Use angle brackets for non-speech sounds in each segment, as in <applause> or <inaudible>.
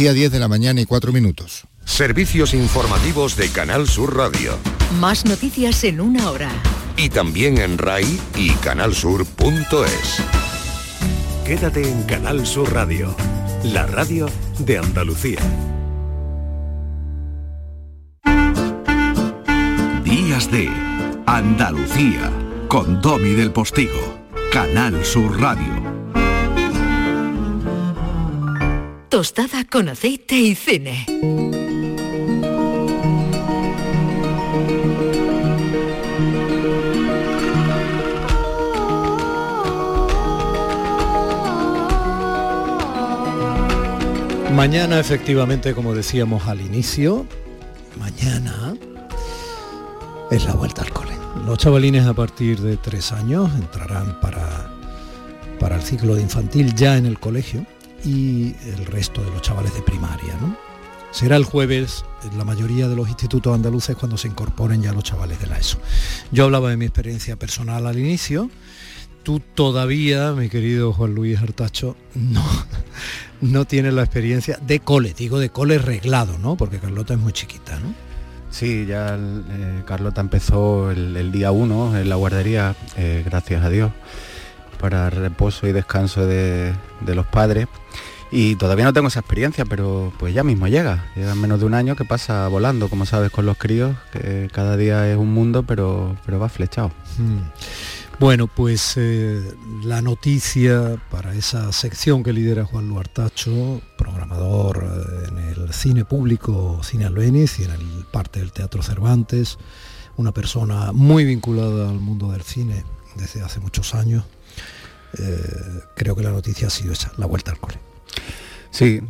Día 10 de la mañana y 4 minutos. Servicios informativos de Canal Sur Radio. Más noticias en una hora. Y también en RAI y canalsur.es. Quédate en Canal Sur Radio, la radio de Andalucía. Días de Andalucía con Domi del Postigo, Canal Sur Radio. Tostada con aceite y cine. Mañana, efectivamente, como decíamos al inicio, mañana es la vuelta al cole. Los chavalines a partir de tres años entrarán para, para el ciclo de infantil ya en el colegio y el resto de los chavales de primaria. ¿no? Será el jueves en la mayoría de los institutos andaluces cuando se incorporen ya los chavales de la ESO. Yo hablaba de mi experiencia personal al inicio. Tú todavía, mi querido Juan Luis Artacho, no, <laughs> no tienes la experiencia de cole, digo de cole reglado, ¿no? Porque Carlota es muy chiquita, ¿no? Sí, ya eh, Carlota empezó el, día uno en la guardería, eh, gracias a Dios, para reposo y descanso de, los padres. Y todavía no tengo esa experiencia, pero pues ya mismo llega. Llega menos de un año que pasa volando, como sabes, con los críos, que cada día es un mundo, pero, pero va flechado. Mm. Bueno, pues eh, la noticia para esa sección que lidera Juan Luartacho, programador eh, en el cine público Cine Albeniz y en el parte del Teatro Cervantes, una persona muy vinculada al mundo del cine desde hace muchos años. Eh, creo que la noticia ha sido esa, la vuelta al cole. Sí,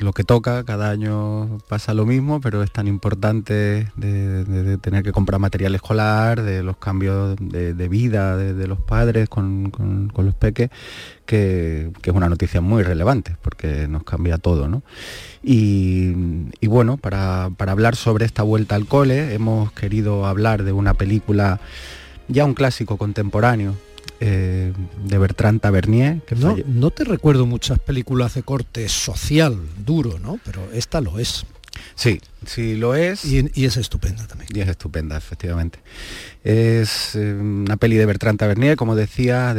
lo que toca, cada año pasa lo mismo, pero es tan importante de, tener que comprar material escolar, de los cambios de, vida de, los padres con, los peques, que, es una noticia muy relevante, porque nos cambia todo. ¿no? Y, bueno, para, para hablar sobre esta vuelta al cole, hemos querido hablar de una película, ya un clásico contemporáneo, eh, de Bertrand Tavernier. Que no, no te recuerdo muchas películas de corte social, duro, ¿no? Pero esta lo es. Sí, sí lo es. Y, es estupenda también. Y es estupenda, efectivamente. Es eh, una peli de Bertrand Tavernier, como decía,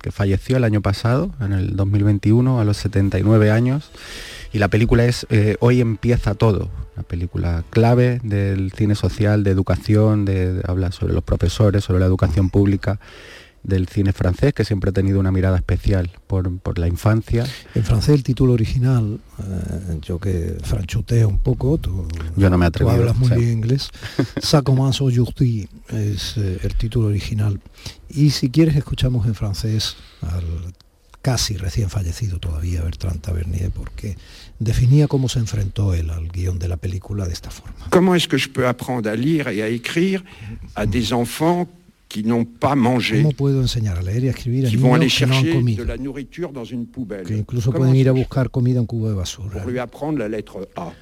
que falleció el año pasado, en el 2021, a los 79 años. Y la película es eh, Hoy empieza todo, una película clave del cine social, de educación, de, habla sobre los profesores, sobre la educación pública del cine francés, que siempre ha tenido una mirada especial por, la infancia. En francés el título original, eh, yo que franchuteo un poco, tú, yo no me atrevo. hablas muy bien inglés, <laughs> Ça commence aujourd'hui es eh, el título original. Y si quieres escuchamos en francés al casi recién fallecido todavía Bertrand Tavernier, porque definía cómo se enfrentó él al guion de la película de esta forma. ¿Cómo es que je peux apprendre à lire et à écrire à des enfants qui n'ont pas mangé. ¿Cómo puedo enseñar a leer y a escribir a niños que no han comido? de la nourriture dans une poubelle. Que incluso pueden ir a buscar comida en cubo de basura. Pour lui apprendre la lettre A.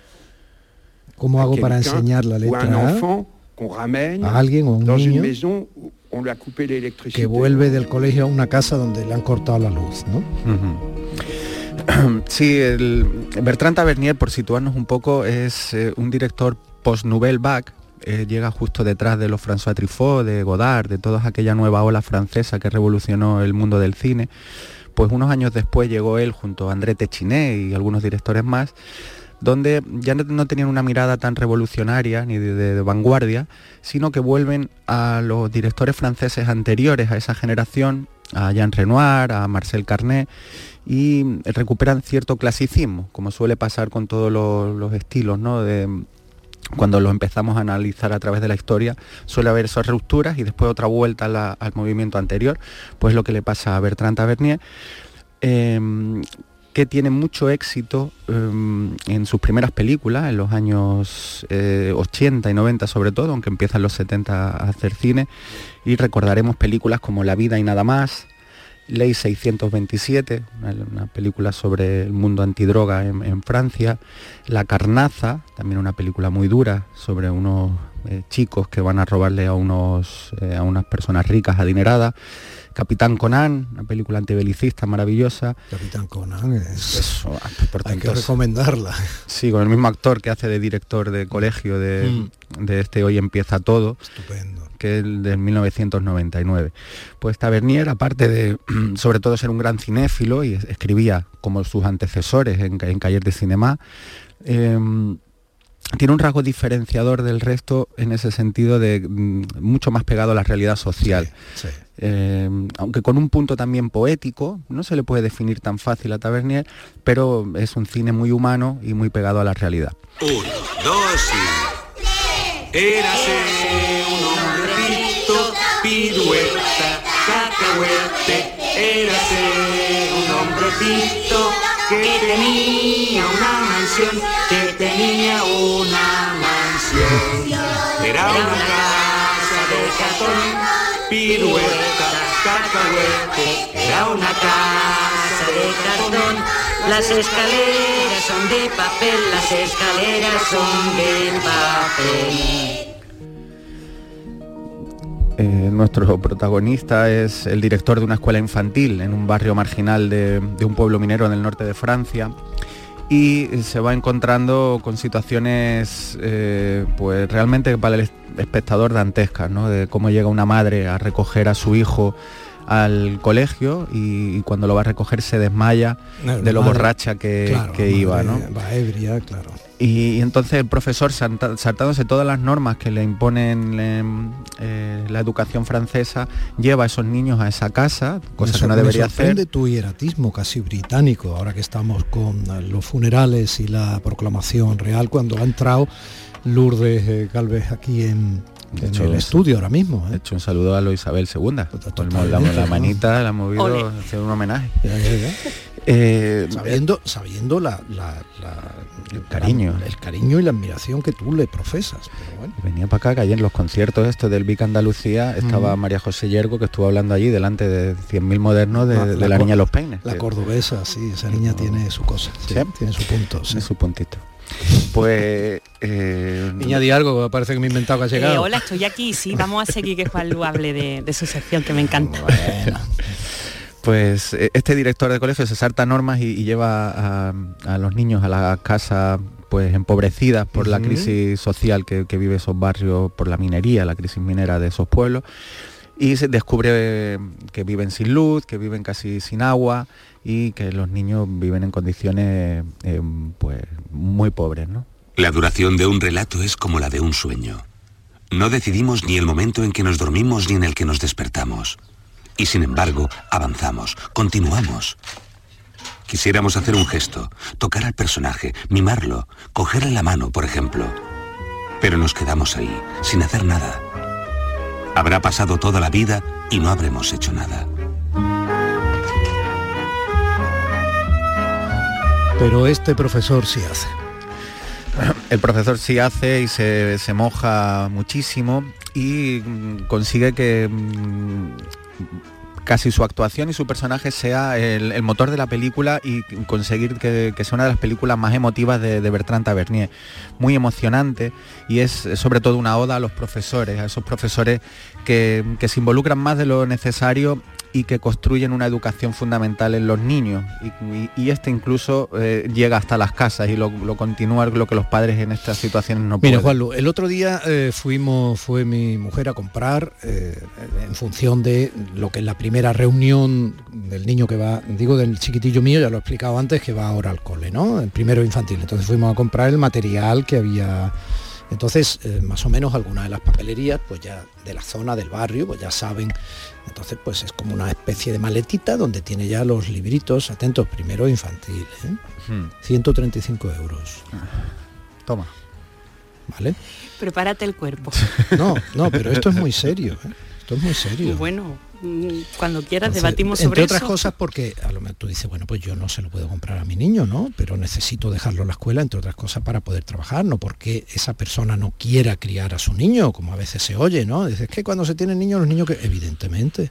¿Cómo hago para enseñar la letra A enfant qu'on ramène a alguien o a un dans une niño maison où on lui a coupé l'électricité. que vuelve del colegio a una casa donde le han cortado la luz, ¿no? <clears throat> Sí, el Bertrand Tavernier, por situarnos un poco, es eh, un director post-Nouvelle Vague, eh, llega justo detrás de los François Truffaut, de Godard, de toda aquella nueva ola francesa que revolucionó el mundo del cine. Pues unos años después llegó él junto a André Téchiné y algunos directores más, donde ya no, tenían una mirada tan revolucionaria ni de, vanguardia, sino que vuelven a los directores franceses anteriores a esa generación, a Jean Renoir, a Marcel Carnet, y recuperan cierto clasicismo, como suele pasar con todos los, los estilos, ¿no? De, cuando lo empezamos a analizar a través de la historia, suele haber esas rupturas y después otra vuelta al movimiento anterior, pues lo que le pasa a Bertrand Tavernier, eh, que tiene mucho éxito eh, en sus primeras películas, en los años eh, 80 y 90 sobre todo, aunque empieza en los 70 a hacer cine, y recordaremos películas como La vida y nada más, Ley 627, una, película sobre el mundo antidroga en, en Francia, La carnaza, también una película muy dura sobre unos eh, chicos que van a robarle a, unos, a unas personas ricas, adineradas. Capitán Conan, una película antibelicista maravillosa. Capitán Conan es... hay que recomendarla. Sí, con el mismo actor que hace de director de colegio de, mm. de este Hoy empieza todo. Estupendo que es el de 1999. Pues Tavernier, aparte de <clears throat> sobre todo ser un gran cinéfilo y escribía como sus antecesores en, en de Cinema, em, tiene un rasgo diferenciador del resto en ese sentido de mm, mucho más pegado a la realidad social. Em, aunque con un punto también poético, no se le puede definir tan fácil a Tavernier, pero es un cine muy humano y muy pegado a la realidad. Uno, dos y... Érase un hombrecito, pirueta, cacahuete, érase un hombrecito que tenía una mansión, que tenía una mansión. Era una casa de cartón, pirueta, cacahuete, era una casa de cartón. Las escaleras son de papel, las escaleras son de papel. Eh, nuestro protagonista es el director de una escuela infantil en un barrio marginal de, un pueblo minero en el norte de Francia y se va encontrando con situaciones eh, pues realmente para el espectador dantescas, ¿no? de cómo llega una madre a recoger a su hijo al colegio y, cuando lo va a recoger se desmaya de lo borracha que, iba, ¿no? Va ebria, claro. Y, entonces el profesor, saltándose todas las normas que le imponen eh, la educación francesa, lleva a esos niños a esa casa, cosa que no debería hacer. de tu hieratismo casi británico, ahora que estamos con los funerales y la proclamación real, cuando ha entrado Lourdes eh, Galvez aquí en, en hecho, el estudio ahora mismo. ¿eh? He hecho un saludo a lo Isabel II. La, la, manita la ha movido hacer un homenaje. <laughs> Eh, sabiendo sabiendo la, el cariño. el cariño y la admiración que tú le profesas. Venía para acá que ayer en los conciertos estos del Vic Andalucía estaba María José Yergo que estuvo hablando allí delante de 100.000 modernos de, la, niña de los peines. La cordobesa, sí, esa niña tiene su cosa, tiene su punto. Tiene su puntito. Pues... Eh, Niña, di algo, parece que me he inventado que ha llegado. Eh, hola, estoy aquí, sí, vamos a seguir que Juan Lu hable de, su sección, que me encanta. Pues eh, este director de colegio se salta normas y, lleva a, los niños a la casa pues empobrecidas por la crisis social que, vive esos barrios, por la minería, la crisis minera de esos pueblos, y se descubre que viven sin luz, que viven casi sin agua, y que los niños viven en condiciones eh, pues, muy pobres. ¿no? La duración de un relato es como la de un sueño. No decidimos ni el momento en que nos dormimos ni en el que nos despertamos. Y sin embargo, avanzamos, continuamos. Quisiéramos hacer un gesto, tocar al personaje, mimarlo, cogerle la mano, por ejemplo. Pero nos quedamos ahí, sin hacer nada. Habrá pasado toda la vida y no habremos hecho nada. Pero este profesor sí hace. <clears throat> El profesor sí hace y se, moja muchísimo y mm, consigue que mm, casi su actuación y su personaje sea el, motor de la película y conseguir que, sea una de las películas más emotivas de, de, Bertrand Tavernier. Muy emocionante y es sobre todo una oda a los profesores, a esos profesores que, que se involucran más de lo necesario y que construyen una educación fundamental en los niños. Y, este incluso eh, llega hasta las casas y lo, continúa lo que los padres en estas situaciones no pueden. Mira, Juanlu, el otro día eh, fuimos, fue mi mujer a comprar eh, en función de lo que es la primera reunión del niño que va, digo del chiquitillo mío, ya lo he explicado antes, que va ahora al cole, ¿no? El primero infantil. Entonces fuimos a comprar el material que había entonces, eh, más o menos algunas de las papelerías, pues ya de la zona del barrio, pues ya saben. Entonces, pues es como una especie de maletita donde tiene ya los libritos, atentos, primero infantil, 135 ¿eh? euros. Toma. ¿Vale? Prepárate el cuerpo. No, no, pero esto es muy serio. ¿eh? Esto es muy serio. Bueno, cuando quieras debatimos sobre. Entre otras cosas porque a lo mejor tú dices, bueno, pues yo no se lo puedo comprar a mi niño, ¿no? Pero necesito dejarlo en la escuela, entre otras cosas, para poder trabajar, no porque esa persona no quiera criar a su niño, como a veces se oye, ¿no? Dices que cuando se tienen niños, los niños que, evidentemente,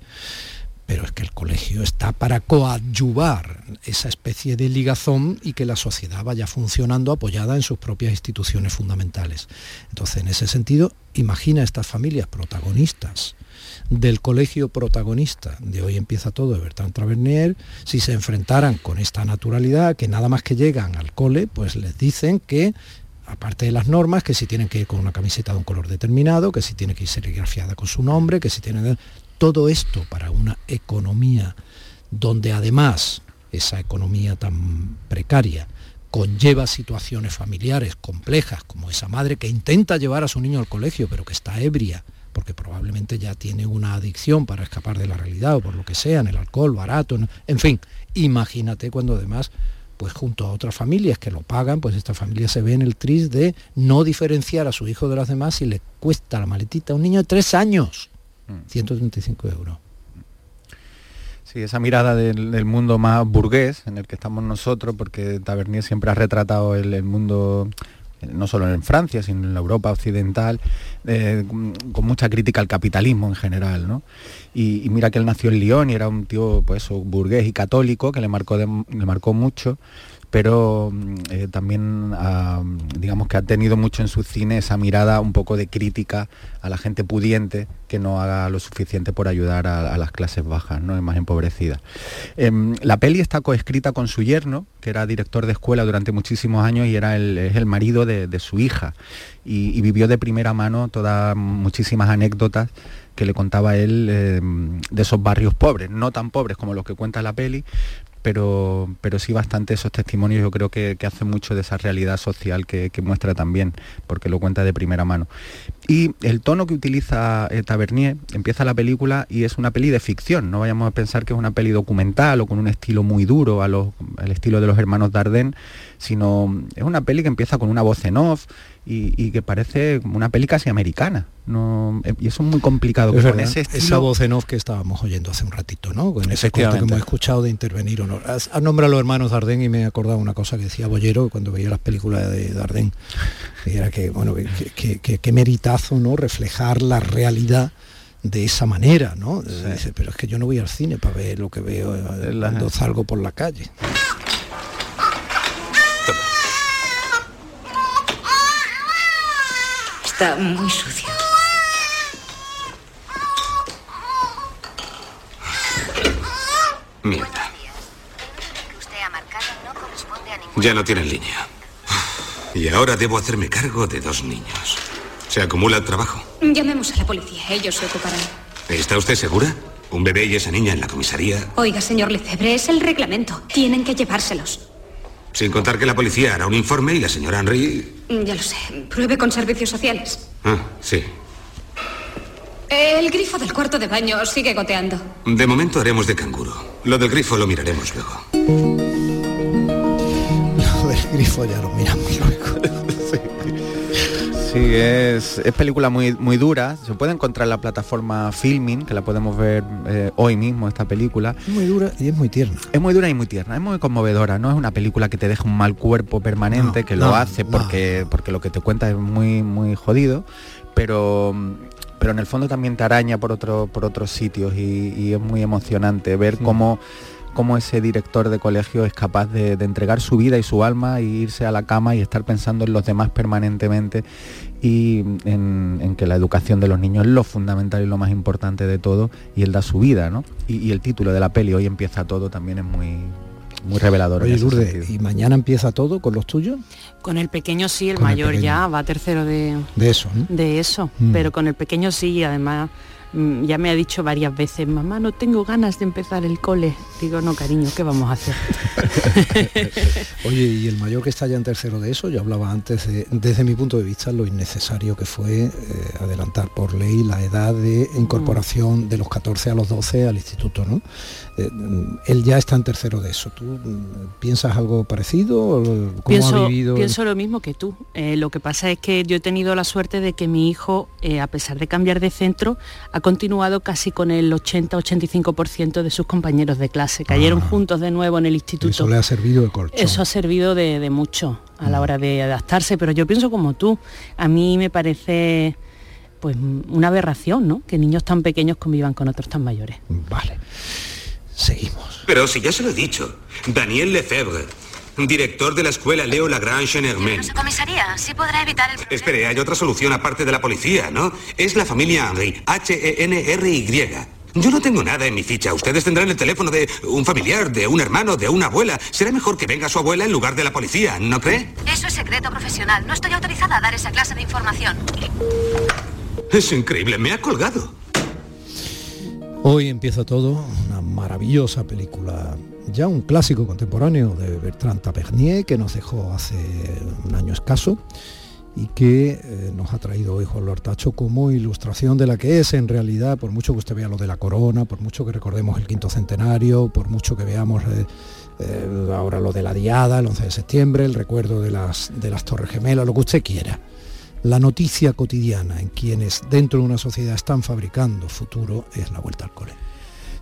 pero es que el colegio está para coadyuvar esa especie de ligazón y que la sociedad vaya funcionando apoyada en sus propias instituciones fundamentales. Entonces, en ese sentido, imagina estas familias protagonistas del colegio protagonista. De hoy empieza todo de Bertrand Tavernier, si se enfrentaran con esta naturalidad, que nada más que llegan al cole, pues les dicen que aparte de las normas, que si tienen que ir con una camiseta de un color determinado, que si tiene que ir serigrafiada con su nombre, que si tienen... Todo esto para una economía donde además esa economía tan precaria conlleva situaciones familiares complejas, como esa madre que intenta llevar a su niño al colegio, pero que está ebria, porque probablemente ya tiene una adicción para escapar de la realidad o por lo que sea, en el alcohol barato, en fin, imagínate cuando además pues junto a otras familias que lo pagan, pues esta familia se ve en el tris de no diferenciar a su hijo de los demás si le cuesta la maletita a un niño de tres años. 135 euros. Sí, esa mirada del, mundo más burgués en el que estamos nosotros, porque Tavernier siempre ha retratado el, mundo no solo en Francia, sino en la Europa occidental, eh, con mucha crítica al capitalismo en general. ¿no? Y, mira que él nació en Lyon y era un tío pues, burgués y católico que le marcó, le marcó mucho pero mm, eh, también digamos que ha tenido mucho en su cine esa mirada un poco de crítica a la gente pudiente que no haga lo suficiente por ayudar a, las clases bajas, ¿no? más empobrecidas. Em, la peli está coescrita con su yerno, que era director de escuela durante muchísimos años y era el, es el marido de, su hija. Y, vivió de primera mano todas muchísimas anécdotas que le contaba él em, de esos barrios pobres, no tan pobres como los que cuenta la peli, pero, pero sí bastante esos testimonios yo creo que, que hace mucho de esa realidad social que, muestra también, porque lo cuenta de primera mano. Y el tono que utiliza eh, Tavernier, empieza la película y es una peli de ficción, no vayamos a pensar que es una peli documental o con un estilo muy duro al estilo de los hermanos Dardenne, sino es una peli que empieza con una voz en off, y, que parece como una peli casi americana. No, eh, y eso es muy complicado. ese Esa voz en off que estábamos oyendo hace un ratito, ¿no? Con ese que hemos escuchado de intervenir o no. Has, nombrado a los hermanos Dardenne y me he acordado una cosa que decía Bollero cuando veía las películas de Dardenne. Que era que, bueno, que, meritazo, ¿no? Reflejar la realidad de esa manera, ¿no? Dice, pero es que yo no voy al cine para ver lo que veo eh, cuando salgo por la calle. Está muy sucio. Mierda. Ya no tienen línea. Y ahora debo hacerme cargo de dos niños. ¿Se acumula el trabajo? Llamemos a la policía, ellos se ocuparán. ¿Está usted segura? ¿Un bebé y esa niña en la comisaría? Oiga, señor Lecebre, es el reglamento. Tienen que llevárselos. Sin contar que la policía hará un informe y la señora Henry... Ya lo sé. Pruebe con servicios sociales. Ah, sí. El grifo del cuarto de baño sigue goteando. De momento haremos de canguro. Lo del grifo lo miraremos luego. Lo del grifo ya lo miramos luego. Sí, es, película muy, muy dura. Se puede encontrar en la plataforma Filming, que la podemos ver eh, hoy mismo, esta película. Es muy dura y es muy tierna. Es muy dura y muy tierna, es muy conmovedora. No es una película que te deja un mal cuerpo permanente, que lo hace porque, porque lo que te cuenta es muy, muy jodido, pero pero en el fondo también te araña por, otro, por otros sitios y, es muy emocionante ver cómo cómo ese director de colegio es capaz de, entregar su vida y su alma e irse a la cama y estar pensando en los demás permanentemente y en, que la educación de los niños es lo fundamental y lo más importante de todo y él da su vida, ¿no? Y, el título de la peli, Hoy empieza todo, también es muy, muy revelador. Oye, Lourdes, ¿y mañana empieza todo con los tuyos? Con el pequeño sí, el mayor ya va tercero de, de eso. De eso, mm. pero con el pequeño sí, además Mm, ya me ha dicho varias veces, mamá, no tengo ganas de empezar el cole. Digo, no, cariño, ¿qué vamos a hacer? <laughs> Oye, y el mayor que está ya en tercero de eso, yo hablaba antes, desde mi punto de vista, lo innecesario que fue eh, adelantar por ley la edad de incorporación de los 14 a los 12 al instituto, ¿no? Eh, él ya está en tercero de eso. ¿Tú mm, piensas algo parecido? ¿Cómo pienso, ha vivido? pienso lo mismo que tú. Eh, lo que pasa es que yo he tenido la suerte de que mi hijo, a pesar de cambiar de centro, ha continuado casi con el 80-85% de sus compañeros de clase. Cayeron ah. juntos de nuevo en el instituto. Eso le ha servido de colchón. Eso ha servido de, mucho a la mm. hora de adaptarse, pero yo pienso como tú. A mí me parece pues una aberración, ¿no? Que niños tan pequeños convivan con otros tan mayores. Vale. Seguimos. Pero si ya se lo he dicho. Daniel Lefebvre, director de la escuela Leo Lagrange en Hermén. Comisaría, sí podrá evitar el... Espere, hay otra solución aparte de la policía, ¿no? Es la familia Henry, E H-E-N-R-Y. Yo no tengo nada en mi ficha. Ustedes tendrán el teléfono de un familiar, de un hermano, de una abuela. Será mejor que venga su abuela en lugar de la policía, ¿no cree? Eso es secreto profesional. No estoy autorizada a dar esa clase de información. Es increíble, me ha colgado. Hoy empieza todo, una maravillosa película, ya un clásico contemporáneo de Bertrand Tavernier que nos dejó hace un año escaso y que eh, nos ha traído hoy Juan Lortacho como ilustración de la que es en realidad, por mucho que usted vea lo de la corona, por mucho que recordemos el quinto centenario, por mucho que veamos eh, eh, ahora lo de la diada, el 11 de septiembre, el recuerdo de las, de las Torres Gemelas, lo que usted quiera. La noticia cotidiana en quienes dentro de una sociedad están fabricando futuro es la vuelta al cole.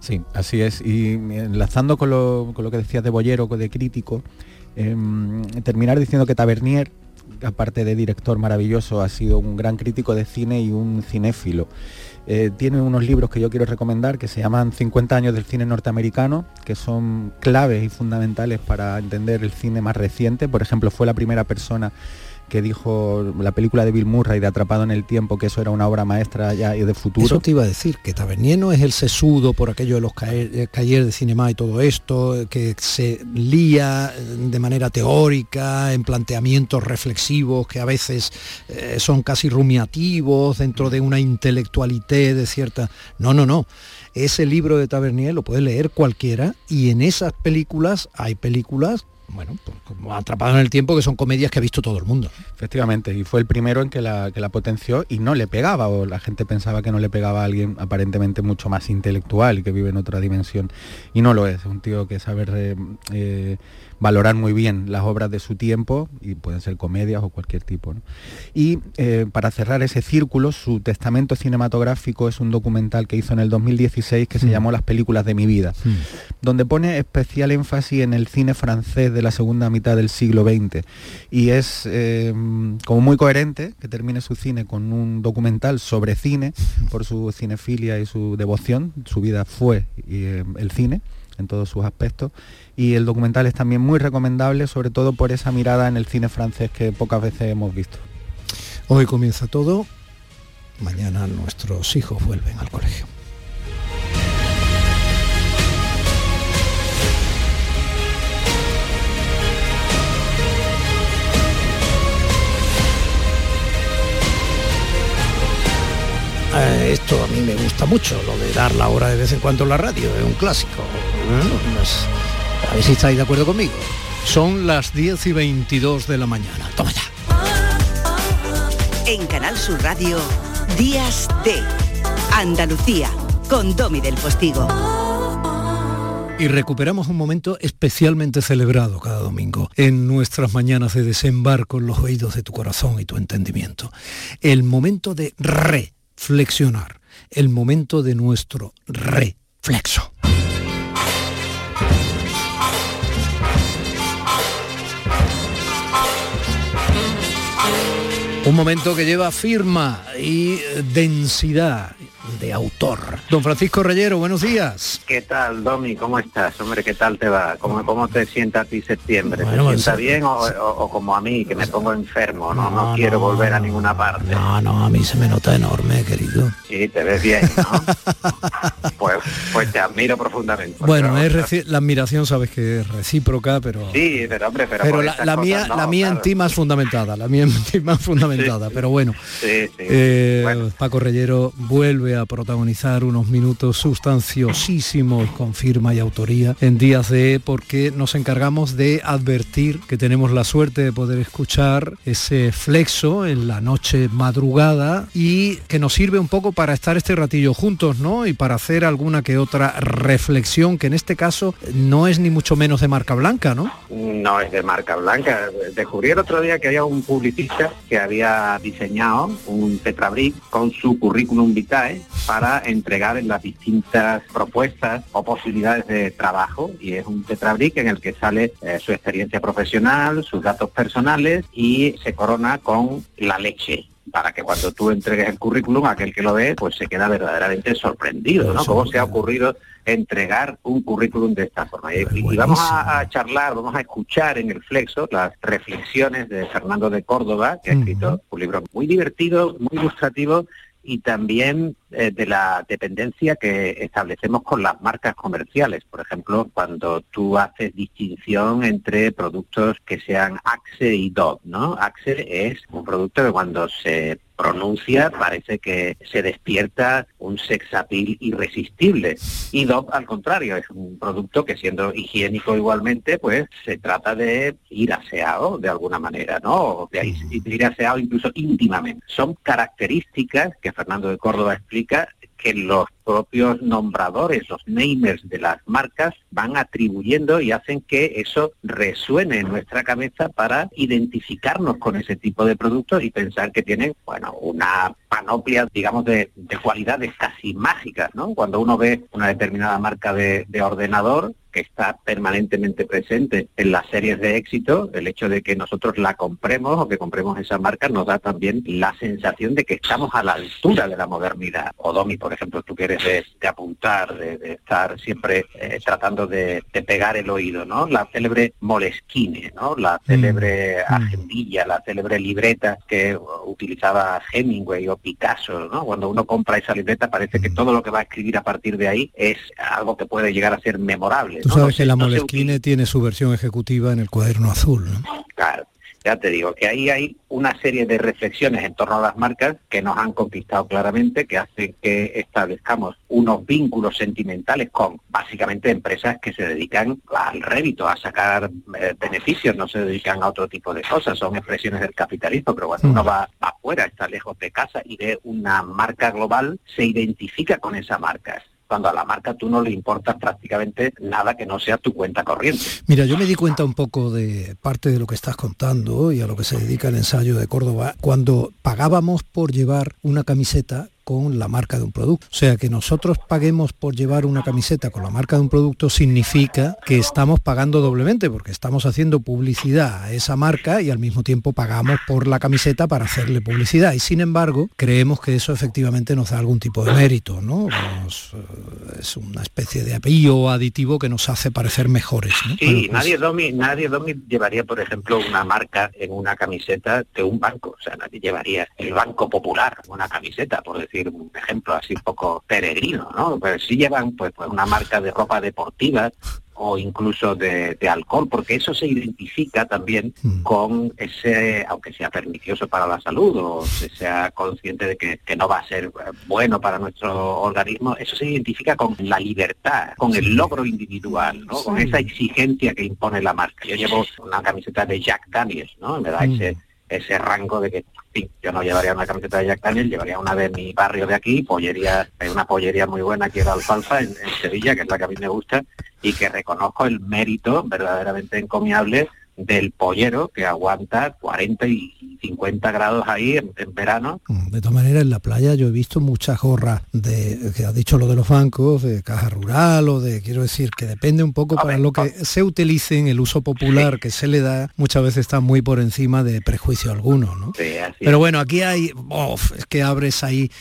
Sí, así es. Y enlazando con lo, con lo que decías de Bollero, de crítico, em, terminar diciendo que Tavernier, aparte de director maravilloso, ha sido un gran crítico de cine y un cinéfilo. Eh, tiene unos libros que yo quiero recomendar que se llaman 50 años del cine norteamericano, que son claves y fundamentales para entender el cine más reciente. Por ejemplo, fue la primera persona que dijo la película de Bill Murray de Atrapado en el Tiempo, que eso era una obra maestra ya y de futuro. Eso te iba a decir, que Tavernier no es el sesudo por aquello de los caer- cahiers de cinema y todo esto, que se lía de manera teórica en planteamientos reflexivos que a veces eh, son casi rumiativos dentro de una intelectualité de cierta... No, no, no. Ese libro de Tavernier lo puede leer cualquiera y en esas películas hay películas bueno, pues como Atrapado en el Tiempo, que son comedias que ha visto todo el mundo. Efectivamente, y fue el primero en que la, que la potenció y no le pegaba, o la gente pensaba que no le pegaba a alguien aparentemente mucho más intelectual y que vive en otra dimensión. Y no lo es, es un tío que sabe eh, valorar muy bien las obras de su tiempo, y pueden ser comedias o cualquier tipo. ¿no? Y eh, para cerrar ese círculo, su testamento cinematográfico es un documental que hizo en el 2016 que se Mm. llamó Las películas de mi vida, donde pone especial énfasis en el cine francés de la segunda mitad del siglo XX. Y es eh, como muy coherente que termine su cine con un documental sobre cine, por su cinefilia y su devoción. Su vida fue eh, el cine en todos sus aspectos. Y el documental es también muy recomendable, sobre todo por esa mirada en el cine francés que pocas veces hemos visto. Hoy comienza todo, mañana nuestros hijos vuelven al colegio. Eh, esto a mí me gusta mucho, lo de dar la hora de vez en cuando en la radio, es un clásico. ¿eh? A ver si estáis de acuerdo conmigo. Son las 10 y 22 de la mañana. Toma ya. En Canal Sur Radio, Días de Andalucía, con Domi del Postigo. Y recuperamos un momento especialmente celebrado cada domingo en nuestras mañanas de desembarco en los oídos de tu corazón y tu entendimiento. El momento de reflexionar, el momento de nuestro reflexo. Un momento que lleva firma y densidad de autor. Don Francisco Reyero, buenos días. ¿Qué tal, Domi? ¿Cómo estás? Hombre, ¿qué tal te va? ¿Cómo, cómo te sienta a ti septiembre? Bueno, ¿Te sienta bien o, o- o como a mí, que me pongo enfermo? No, no, No, quiero no. volver a ninguna parte. No, no, a mí se me nota enorme, querido. Sí, te ves bien, ¿no? <laughs> pues, pues te admiro profundamente. Bueno, es reci- la admiración sabes que es recíproca, pero... Sí, pero hombre, pero, Pero la, mía, no, la mía en claro. ti más fundamentada, la mía en ti más <laughs> fundamentada, pero bueno. Sí, sí. Eh, Paco Reyero vuelve a protagonizar unos minutos sustanciosísimos con firma y autoría en Días de porque nos encargamos de advertir que tenemos la suerte de poder escuchar ese flexo en la noche madrugada y que nos sirve un poco para estar este ratillo juntos, ¿no? Y para hacer alguna que otra reflexión que en este caso no es ni mucho menos de marca blanca, ¿no? No es de marca blanca. Descubrí el otro día que había un publicista que había diseñado un Tetrabric con su currículum vitae para entregar en las distintas propuestas o posibilidades de trabajo. Y es un Tetrabric en el que sale eh, su experiencia profesional, sus datos personales y se corona con la leche para que cuando tú entregues el currículum, aquel que lo ve, pues se queda verdaderamente sorprendido, ¿no? ¿Cómo se ha ocurrido entregar un currículum de esta forma? Y, y vamos a, a charlar, vamos a escuchar en el Flexo las reflexiones de Fernando de Córdoba, que ha escrito un libro muy divertido, muy ilustrativo y también eh, de la dependencia que establecemos con las marcas comerciales. Por ejemplo, cuando tú haces distinción entre productos que sean Axe y Dove, ¿no? Axe es un producto que cuando se pronuncia parece que se despierta un sex appeal irresistible. Y Dove, al contrario, es un producto que siendo higiénico igualmente, pues se trata de ir aseado de alguna manera, ¿no? O de ir aseado incluso íntimamente. Son características que Fernando de Córdoba explica que los propios nombradores, los namers de las marcas, van atribuyendo y hacen que eso resuene en nuestra cabeza para identificarnos con ese tipo de productos y pensar que tienen, bueno, una panoplia, digamos, de, de cualidades casi mágicas, ¿no? Cuando uno ve una determinada marca de, de ordenador, que está permanentemente presente en las series de éxito, el hecho de que nosotros la compremos o que compremos esa marca nos da también la sensación de que estamos a la altura de la modernidad. Odomi, por ejemplo, tú quieres de, de apuntar, de, de, estar siempre eh, tratando de, de, pegar el oído, ¿no? La célebre Moleskine, ¿no? La célebre mm. agendilla, la célebre libreta que utilizaba Hemingway o Picasso, ¿no? Cuando uno compra esa libreta parece que todo lo que va a escribir a partir de ahí es algo que puede llegar a ser memorable. Tú sabes ¿no? que la Moleskine tiene su versión ejecutiva en el cuaderno azul, ¿no? Claro ya te digo que ahí hay una serie de reflexiones en torno a las marcas que nos han conquistado claramente, que hacen que establezcamos unos vínculos sentimentales con básicamente empresas que se dedican al rédito, a sacar eh, beneficios, no se dedican a otro tipo de cosas, son expresiones del capitalismo, pero cuando mm. uno va afuera, está lejos de casa y ve una marca global, se identifica con esa marca cuando a la marca tú no le importa prácticamente nada que no sea tu cuenta corriente. Mira, yo me di cuenta un poco de parte de lo que estás contando y a lo que se dedica el ensayo de Córdoba, cuando pagábamos por llevar una camiseta con la marca de un producto. O sea, que nosotros paguemos por llevar una camiseta con la marca de un producto significa que estamos pagando doblemente, porque estamos haciendo publicidad a esa marca y al mismo tiempo pagamos por la camiseta para hacerle publicidad. Y sin embargo, creemos que eso efectivamente nos da algún tipo de mérito, ¿no? Nos, uh, es una especie de apellido aditivo que nos hace parecer mejores. ¿no? Sí, bueno, pues... nadie, domi, nadie domi llevaría, por ejemplo, una marca en una camiseta de un banco. O sea, nadie llevaría el Banco Popular una camiseta, por decir decir un ejemplo así un poco peregrino, ¿no? Pues sí llevan pues, pues una marca de ropa deportiva o incluso de, de, alcohol, porque eso se identifica también mm. con ese, aunque sea pernicioso para la salud o se sea consciente de que, que, no va a ser bueno para nuestro organismo, eso se identifica con la libertad, con el logro individual, ¿no? Sí. con esa exigencia que impone la marca. Yo llevo una camiseta de Jack Daniels, ¿no? Me da mm. ese ese rango de que sí, yo no llevaría una camiseta de Jack Daniel, llevaría una de mi barrio de aquí, pollería, hay una pollería muy buena que era Alfalfa en, en Sevilla, que es la que a mí me gusta, y que reconozco el mérito verdaderamente encomiable del pollero que aguanta 40 y 50 grados ahí en, en, verano. De todas maneras, en la playa yo he visto muchas gorras de, que has dicho lo de los bancos, de caja rural o de, quiero decir, que depende un poco a para ver, lo que se utilice en el uso popular sí. que se le da, muchas veces está muy por encima de prejuicio alguno, ¿no? Sí, Pero bueno, aquí hay, oh, es que abres ahí.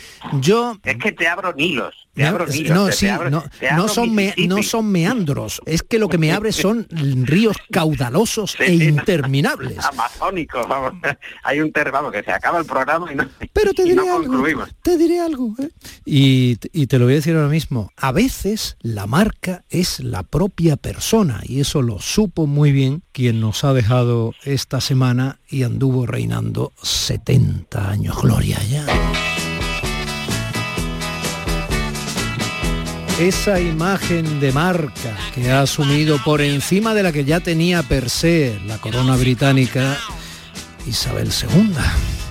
Yo... Es que te abro hilos. Te abro nidos, no, te sí, abro, no, no, son me, no son meandros, es que lo que me <laughs> abre son ríos caudalosos sí, e interminables. Amazónicos, vamos. <laughs> Hay un terreno que se acaba el programa y no, Pero te y diré algo, concluimos. Te diré algo. ¿eh? Y, y te lo voy a decir ahora mismo. A veces la marca es la propia persona y eso lo supo muy bien quien nos ha dejado esta semana y anduvo reinando 70 años. Gloria ya. Esa imagen de marca que ha asumido por encima de la que ya tenía per se la corona británica Isabel II.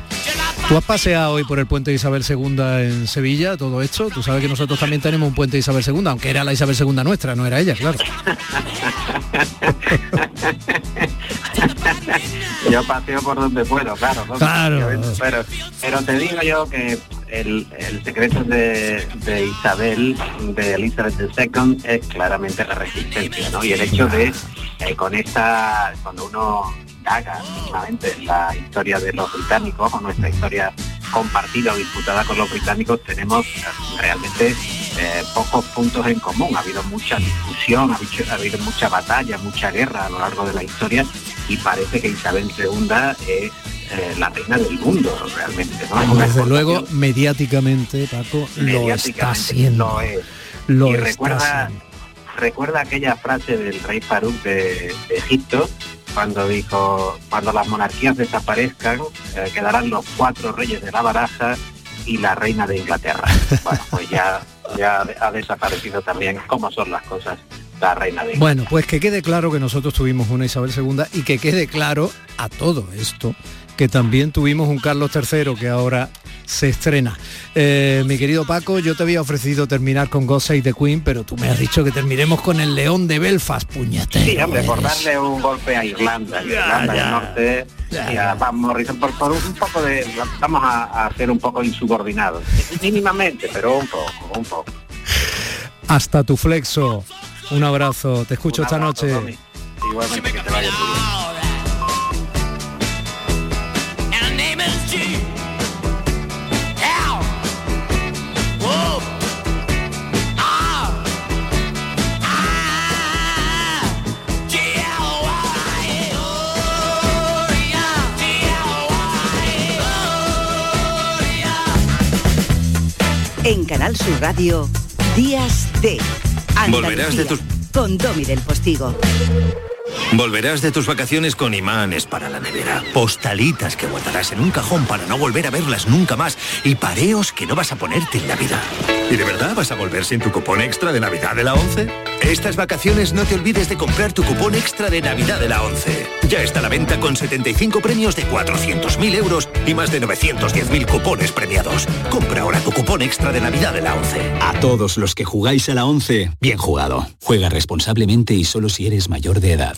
¿Tú has paseado hoy por el puente de Isabel II en Sevilla, todo esto? Tú sabes que nosotros también tenemos un puente de Isabel II, aunque era la Isabel II nuestra, no era ella, claro. yo paseo por donde puedo, claro. ¿no? Claro. Pero, pero te digo yo que el, el secreto de, de, Isabel, de Elizabeth II, es claramente la resistencia, ¿no? Y el hecho de, eh, con esta, cuando uno haga mínimamente la historia de los británicos o nuestra historia compartida o disputada con los británicos, tenemos realmente eh, pocos puntos en común. Ha habido mucha discusión, ha habido, ha habido mucha batalla, mucha guerra a lo largo de la historia y parece que Isabel II es eh, la reina del mundo realmente. Desde luego, mediáticamente, Paco, lo está haciendo. lo es. Lo y está recuerda, haciendo. recuerda aquella frase del rey Farouk de, de Egipto cuando dijo cuando las monarquías desaparezcan eh, quedarán los cuatro reyes de la baraja y la reina de Inglaterra. <laughs> Bueno, pues ya, ya ha desaparecido también cómo son las cosas la reina de Inglaterra. Bueno, pues que quede claro que nosotros tuvimos una Isabel II y que quede claro a todo esto que también tuvimos un Carlos III que ahora se estrena. Eh, mi querido Paco, yo te había ofrecido terminar con God Save the Queen, pero tú me has dicho que terminemos con el León de Belfast, puñetero. Sí, hombre, por darle un golpe a Irlanda, Irlanda del Norte y a Van Morrison, por, por un poco de, vamos a, a ser un poco insubordinados, mínimamente, pero un poco, un poco. Hasta tu flexo. Un abrazo, te escucho Un esta noche. Igualmente que te vaya bien. En Canal Sur Radio, Días de Volverás de Andalucía, tus- con Domi del Postigo. Volverás de tus vacaciones con imanes para la nevera, postalitas que guardarás en un cajón para no volver a verlas nunca más y pareos que no vas a ponerte en la vida. ¿Y de verdad vas a volver sin tu cupón extra de Navidad de la 11? Estas vacaciones no te olvides de comprar tu cupón extra de Navidad de la 11. Ya está a la venta con 75 premios de 400.000 euros y más de 910.000 cupones premiados. Compra ahora tu cupón extra de Navidad de la 11. A todos los que jugáis a la 11, bien jugado. Juega responsablemente y solo si eres mayor de edad.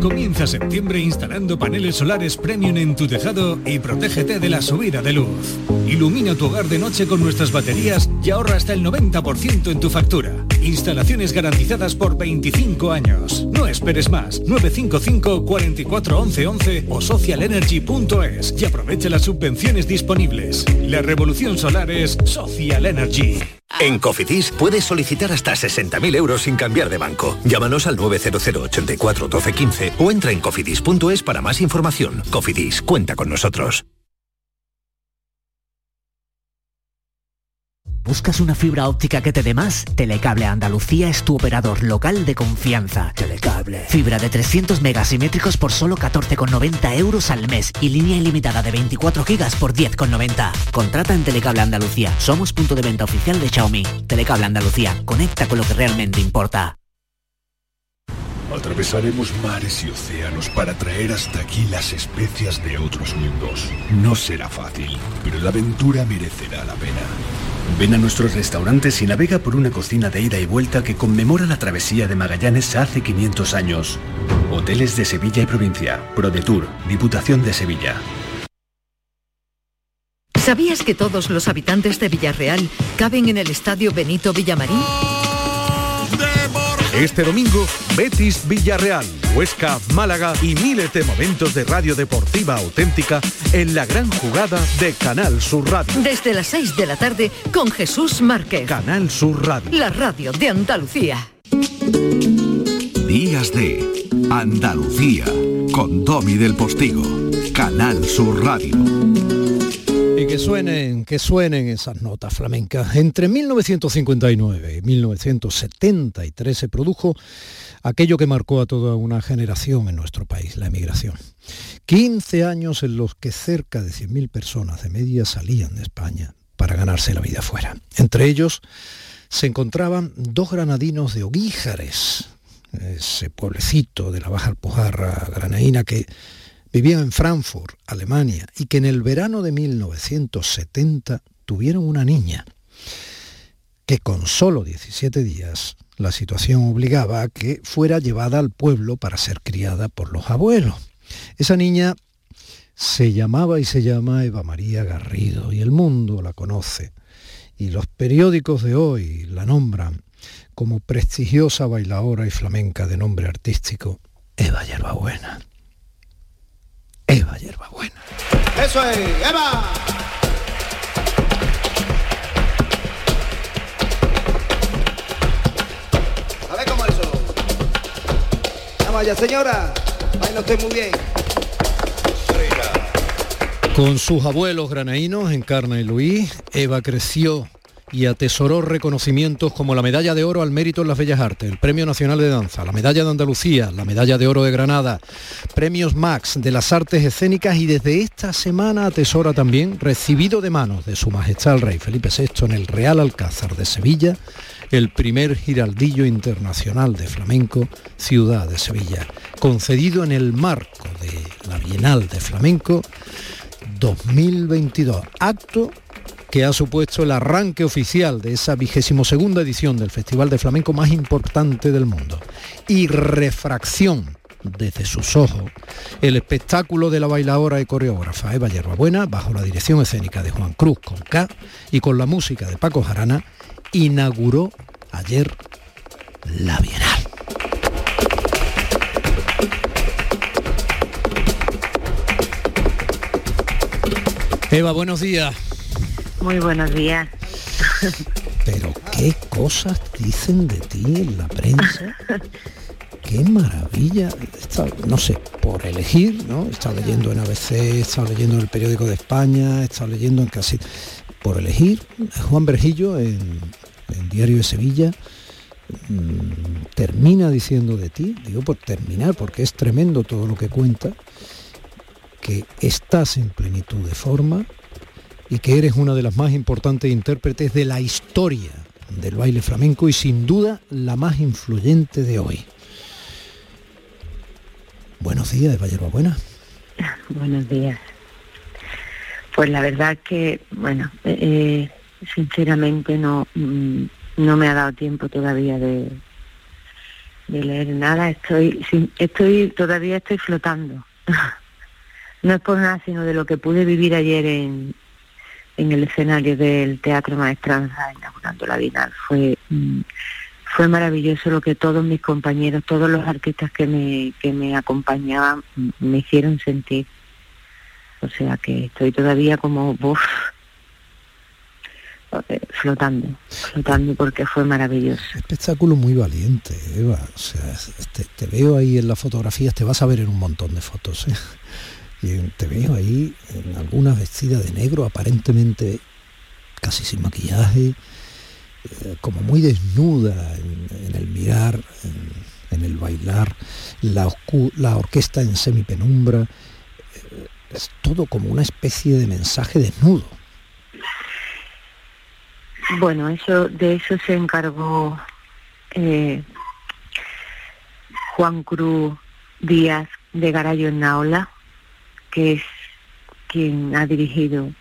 Comienza septiembre instalando paneles solares premium en tu tejado y protégete de la subida de luz. Ilumina tu hogar de noche con nuestras baterías y ahorra hasta el 90% en tu factura. Instalaciones garantizadas por 25 años. No esperes más. 955 44 11 11 o socialenergy.es y aprovecha las subvenciones disponibles. La revolución solar es Social Energy. En Cofidis puedes solicitar hasta 60.000 euros sin cambiar de banco. Llámanos al 900 84 12 15 o entra en cofidis.es para más información. Cofidis, cuenta con nosotros. ¿Buscas una fibra óptica que te dé más? Telecable Andalucía es tu operador local de confianza. Telecable. Fibra de 300 megasimétricos por solo 14,90 euros al mes y línea ilimitada de 24 gigas por 10,90. Contrata en Telecable Andalucía. Somos punto de venta oficial de Xiaomi. Telecable Andalucía. Conecta con lo que realmente importa. Atravesaremos mares y océanos para traer hasta aquí las especias de otros mundos. No será fácil, pero la aventura merecerá la pena. Ven a nuestros restaurantes y navega por una cocina de ida y vuelta que conmemora la travesía de Magallanes hace 500 años. Hoteles de Sevilla y provincia. ProDetour, Diputación de Sevilla. ¿Sabías que todos los habitantes de Villarreal caben en el estadio Benito Villamarín? Este domingo, Betis Villarreal, Huesca, Málaga y miles de momentos de radio deportiva auténtica en la gran jugada de Canal Sur Radio. Desde las 6 de la tarde con Jesús Márquez. Canal Sur Radio. La radio de Andalucía. Días de Andalucía con Domi del Postigo. Canal Sur Radio. Y que suenen, que suenen esas notas flamencas. Entre 1959 y 1973 se produjo aquello que marcó a toda una generación en nuestro país, la emigración. 15 años en los que cerca de 100.000 personas de media salían de España para ganarse la vida fuera. Entre ellos se encontraban dos granadinos de Oguíjares, ese pueblecito de la Baja Alpujarra granaína que vivían en Frankfurt, Alemania, y que en el verano de 1970 tuvieron una niña que con solo 17 días la situación obligaba a que fuera llevada al pueblo para ser criada por los abuelos. Esa niña se llamaba y se llama Eva María Garrido y el mundo la conoce. Y los periódicos de hoy la nombran como prestigiosa bailadora y flamenca de nombre artístico Eva Yerbabuena. Eva Yerbabuena. Eso es, Eva. A ver cómo eso. Vaya señora, baila usted muy bien. Con sus abuelos granaínos, Encarna y Luis, Eva creció y atesoró reconocimientos como la Medalla de Oro al Mérito en las Bellas Artes, el Premio Nacional de Danza, la Medalla de Andalucía, la Medalla de Oro de Granada, premios Max de las Artes Escénicas y desde esta semana atesora también, recibido de manos de Su Majestad el Rey Felipe VI en el Real Alcázar de Sevilla, el primer giraldillo internacional de flamenco Ciudad de Sevilla, concedido en el marco de la Bienal de Flamenco 2022, acto que ha supuesto el arranque oficial de esa vigésimo segunda edición del Festival de Flamenco más importante del mundo. Y refracción desde sus ojos el espectáculo de la bailadora y coreógrafa Eva Yerbabuena, bajo la dirección escénica de Juan Cruz con K y con la música de Paco Jarana, inauguró ayer la Bienal. Eva, buenos días. Muy buenos días. Pero qué cosas dicen de ti en la prensa. Qué maravilla. Está- no sé, por elegir, ¿no? Estado leyendo en ABC, estado leyendo en el periódico de España, estado leyendo en casi. Por elegir, Juan Bergillo en, en Diario de Sevilla mm, termina diciendo de ti, digo por terminar, porque es tremendo todo lo que cuenta, que estás en plenitud de forma y que eres una de las más importantes intérpretes de la historia del baile flamenco y sin duda la más influyente de hoy. Buenos días, Eva Yerbabuena. <laughs> Buenos días. Pues la verdad que, bueno, eh, sinceramente no, mm, no me ha dado tiempo todavía de, de leer nada. Estoy, estoy, todavía estoy flotando. <laughs> no es por nada, sino de lo que pude vivir ayer en, en el escenario del Teatro Maestranza inaugurando la Bienal. Fue, mm, fue maravilloso lo que todos mis compañeros, todos los artistas que me, que me acompañaban mm, me hicieron sentir. O sea que estoy todavía como uf, eh, flotando, flotando porque fue maravilloso. Espectáculo muy valiente, Eva. Te veo ahí en las fotografías, te vas a ver en un montón de fotos. ¿eh? Y te veo ahí en algunas vestidas de negro, aparentemente casi sin maquillaje, eh, como muy desnuda en, el mirar, en, el bailar, la orquesta en semipenumbra. eh, Es todo como una especie de mensaje desnudo. Bueno, eso de eso se encargó eh, Juan Cruz Díaz de Garayo en Naola, que es quien ha dirigido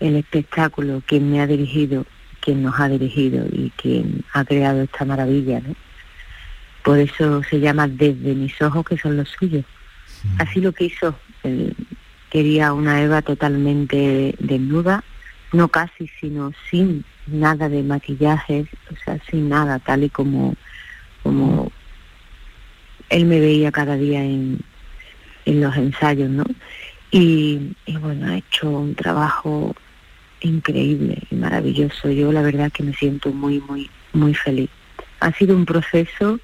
el espectáculo, quien me ha dirigido, quien nos ha dirigido y quien ha creado esta maravilla, ¿no? Por eso se llama Desde mis ojos, que son los suyos. Así lo quiso. Él quería una Eva totalmente desnuda, no casi, sino sin nada de maquillaje, o sea, sin nada, tal y como, como él me veía cada día en, en los ensayos, ¿no? Y, bueno, ha hecho un trabajo increíble y maravilloso. Yo la verdad que me siento muy, muy, muy feliz. Ha sido un proceso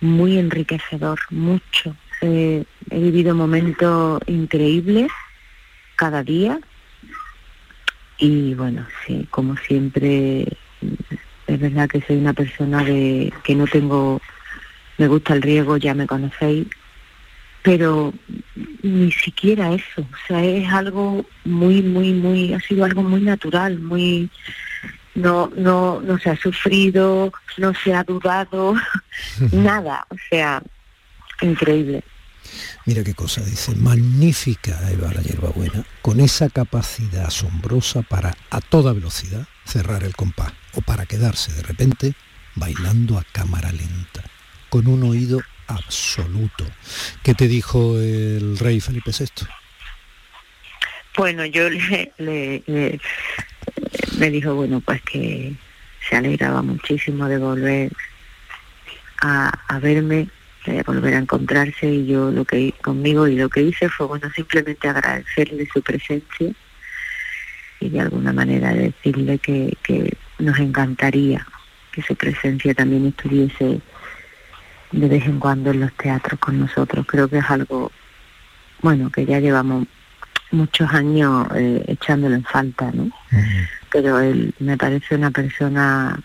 muy enriquecedor, mucho. Eh, he vivido momentos increíbles cada día y bueno, sí, como siempre, es verdad que soy una persona de que no tengo, me gusta el riesgo, ya me conocéis, pero ni siquiera eso, o sea, es algo muy, muy, muy, ha sido algo muy natural, muy, no, no, no se ha sufrido, no se ha dudado, <laughs> nada, o sea, increíble. Mira qué cosa dice, magnífica Eva la hierbabuena, con esa capacidad asombrosa para a toda velocidad cerrar el compás o para quedarse de repente bailando a cámara lenta, con un oído absoluto. ¿Qué te dijo el rey Felipe VI? Bueno, yo le, le, me dijo, bueno, pues que se alegraba muchísimo de volver a, a verme, de volver a encontrarse y yo lo que conmigo y lo que hice fue, bueno, simplemente agradecerle su presencia y de alguna manera decirle que, que nos encantaría que su presencia también estuviese de vez en cuando en los teatros con nosotros. Creo que es algo, bueno, que ya llevamos muchos años eh, echándolo en falta, ¿no? Pero él me parece una persona,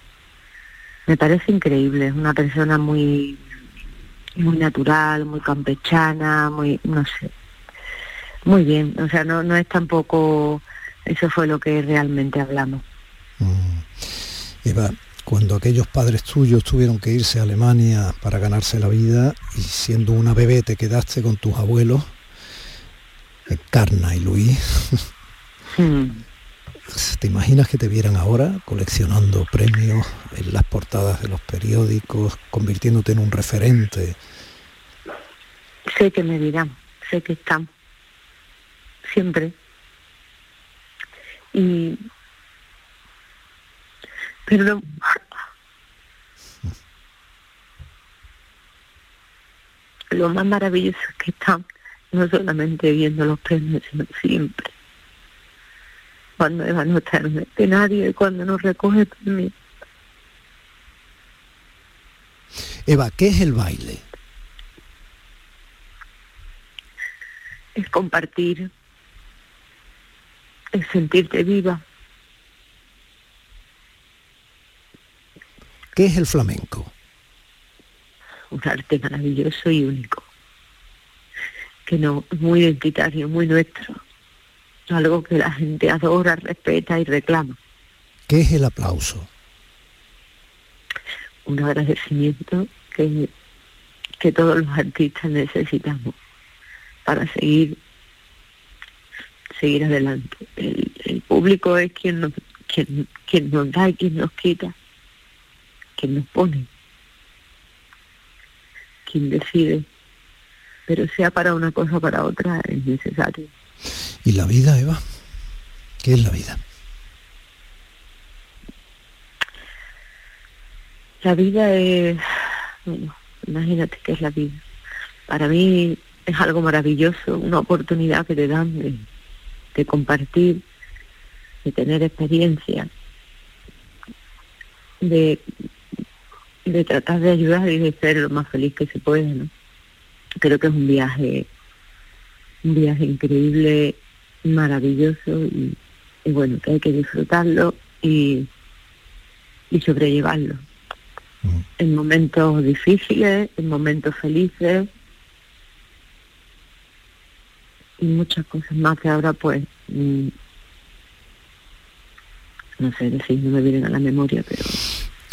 me parece increíble, es una persona muy, muy natural, muy campechana, muy, no sé, muy bien. O sea, no, no es tampoco, eso fue lo que realmente hablamos. Eva, cuando aquellos padres tuyos tuvieron que irse a Alemania para ganarse la vida y siendo una bebé te quedaste con tus abuelos, Carna y Luis, hmm. ¿te imaginas que te vieran ahora coleccionando premios en las portadas de los periódicos, convirtiéndote en un referente? Sé que me dirán, sé que están, siempre. Y pero lo más maravilloso es que están no solamente viendo los premios, sino siempre. Cuando va a de nadie, cuando nos recoge mí. Eva, ¿qué es el baile? Es compartir, es sentirte viva. ¿Qué es el flamenco? Un arte maravilloso y único, que no muy identitario, muy nuestro, algo que la gente adora, respeta y reclama. ¿Qué es el aplauso? Un agradecimiento que, que todos los artistas necesitamos para seguir seguir adelante. El, público es quien nos, quien, quien nos da y quien nos quita quien nos pone, quien decide, pero sea para una cosa o para otra es necesario. ¿Y la vida, Eva? ¿Qué es la vida? La vida es, bueno, imagínate qué es la vida. Para mí es algo maravilloso, una oportunidad que te dan de, de compartir, de tener experiencia, de de tratar de ayudar y de ser lo más feliz que se puede, ¿no? Creo que es un viaje, un viaje increíble, maravilloso y, bueno, que hay que disfrutarlo y, y sobrellevarlo. En momentos difíciles, en momentos felices y muchas cosas más que ahora pues mm, no sé decir, no me vienen a la memoria, pero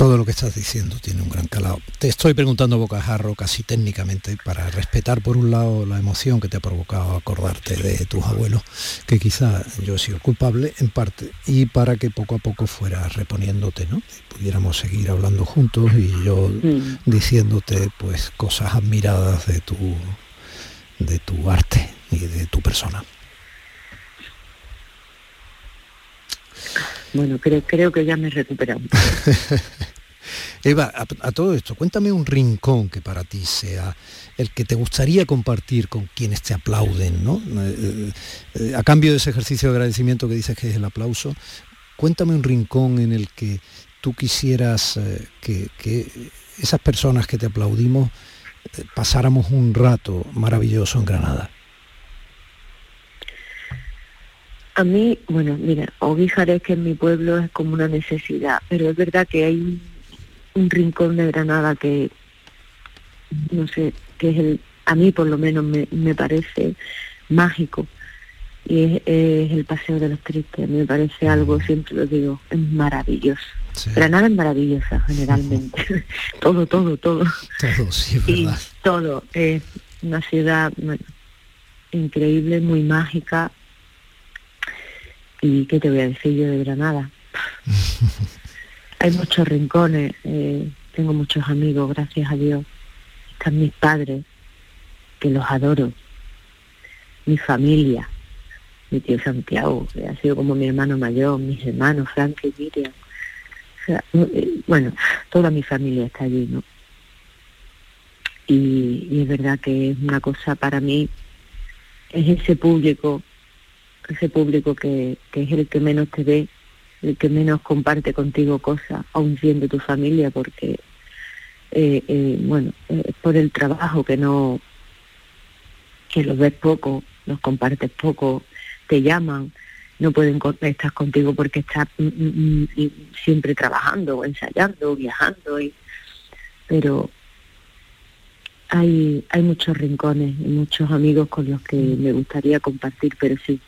todo lo que estás diciendo tiene un gran calado. Te estoy preguntando bocajarro casi técnicamente para respetar por un lado la emoción que te ha provocado acordarte de tus abuelos, que quizá yo he sido culpable en parte, y para que poco a poco fueras reponiéndote, ¿no? pudiéramos seguir hablando juntos y yo mm. diciéndote pues cosas admiradas de tu de tu arte y de tu persona. Bueno, creo, creo que ya me he recuperado. <laughs> Eva, a, todo esto, cuéntame un rincón que para ti sea el que te gustaría compartir con quienes te aplauden, ¿no? Eh, eh, a cambio de ese ejercicio de agradecimiento que dices que es el aplauso, cuéntame un rincón en el que tú quisieras eh, que, esas personas que te aplaudimos pasáramos un rato maravilloso en Granada. A mí, bueno, mira, Oguijares que en mi pueblo es como una necesidad, pero es verdad que hay un, rincón de Granada que, no sé, que es el, a mí por lo menos me, parece mágico y es, el Paseo de los Tristes. Me parece algo, siempre lo digo, es maravilloso. Granada es maravillosa generalmente. <laughs> todo, todo, todo. Todo, sí, verdad. todo. Es una ciudad increíble, muy mágica, ¿Y qué te voy a decir yo de Granada? <laughs> Hay muchos rincones, eh, tengo muchos amigos, gracias a Dios. Están mis padres, que los adoro. Mi familia, mi tío Santiago, que ha sido como mi hermano mayor, mis hermanos, Frank y Miriam. Eh, bueno, toda mi familia está allí, ¿no? Y, y es verdad que es una cosa para mí, es ese público, ese público que es el que menos te ve, el que menos comparte contigo cosas, aun siendo tu familia, porque, eh, eh, bueno, eh, por el trabajo que no, que los ves poco, los compartes poco, te llaman, no pueden estar contigo porque estás mm, mm, mm, siempre trabajando, ensayando, viajando, y, pero hay, hay muchos rincones y muchos amigos con los que me gustaría compartir, pero sí,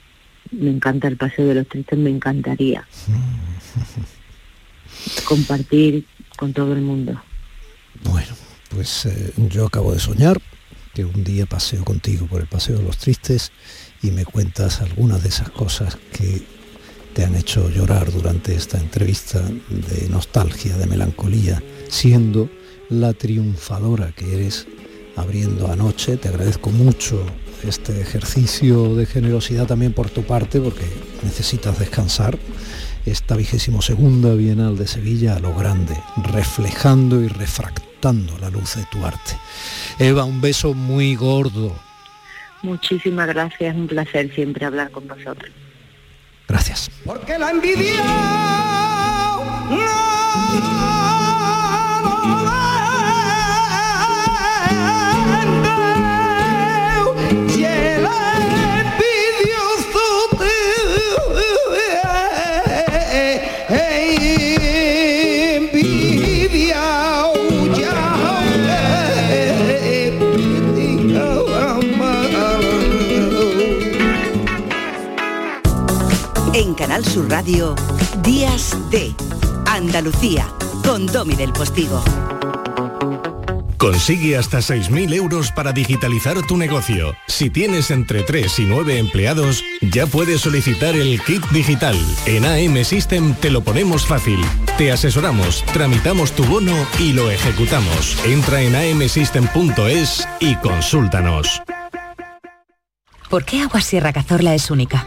me encanta el Paseo de los Tristes, me encantaría <laughs> compartir con todo el mundo. Pues eh, yo acabo de soñar que un día paseo contigo por el Paseo de los Tristes y me cuentas algunas de esas cosas que te han hecho llorar durante esta entrevista de nostalgia, de melancolía, siendo la triunfadora que eres abriendo anoche. Te agradezco mucho este ejercicio de generosidad también por tu parte porque necesitas descansar. Esta vigésimo segunda Bienal de Sevilla a lo grande, reflejando y refractando la luz de tu arte. Eva, un beso muy gordo. Muchísimas gracias, un placer siempre hablar con vosotros. Gracias. Porque la envidia y Canal Sur Radio, Días de Andalucía, con Domi del Postigo. Consigue hasta 6.000 euros para digitalizar tu negocio. Si tienes entre 3 y 9 empleados, ya puedes solicitar el kit digital. En AM System te lo ponemos fácil. Te asesoramos, tramitamos tu bono y lo ejecutamos. Entra en amsystem.es y consúltanos. ¿Por qué Agua Sierra Cazorla es única?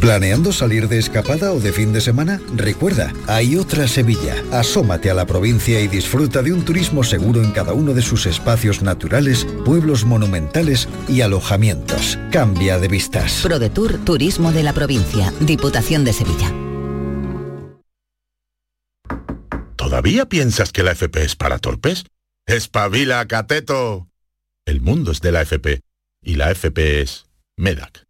¿Planeando salir de escapada o de fin de semana? Recuerda, hay otra Sevilla. Asómate a la provincia y disfruta de un turismo seguro en cada uno de sus espacios naturales, pueblos monumentales y alojamientos. Cambia de vistas. ProDetour Turismo de la Provincia, Diputación de Sevilla. ¿Todavía piensas que la FP es para torpes? ¡Espabila, cateto! El mundo es de la FP y la FP es MEDAC.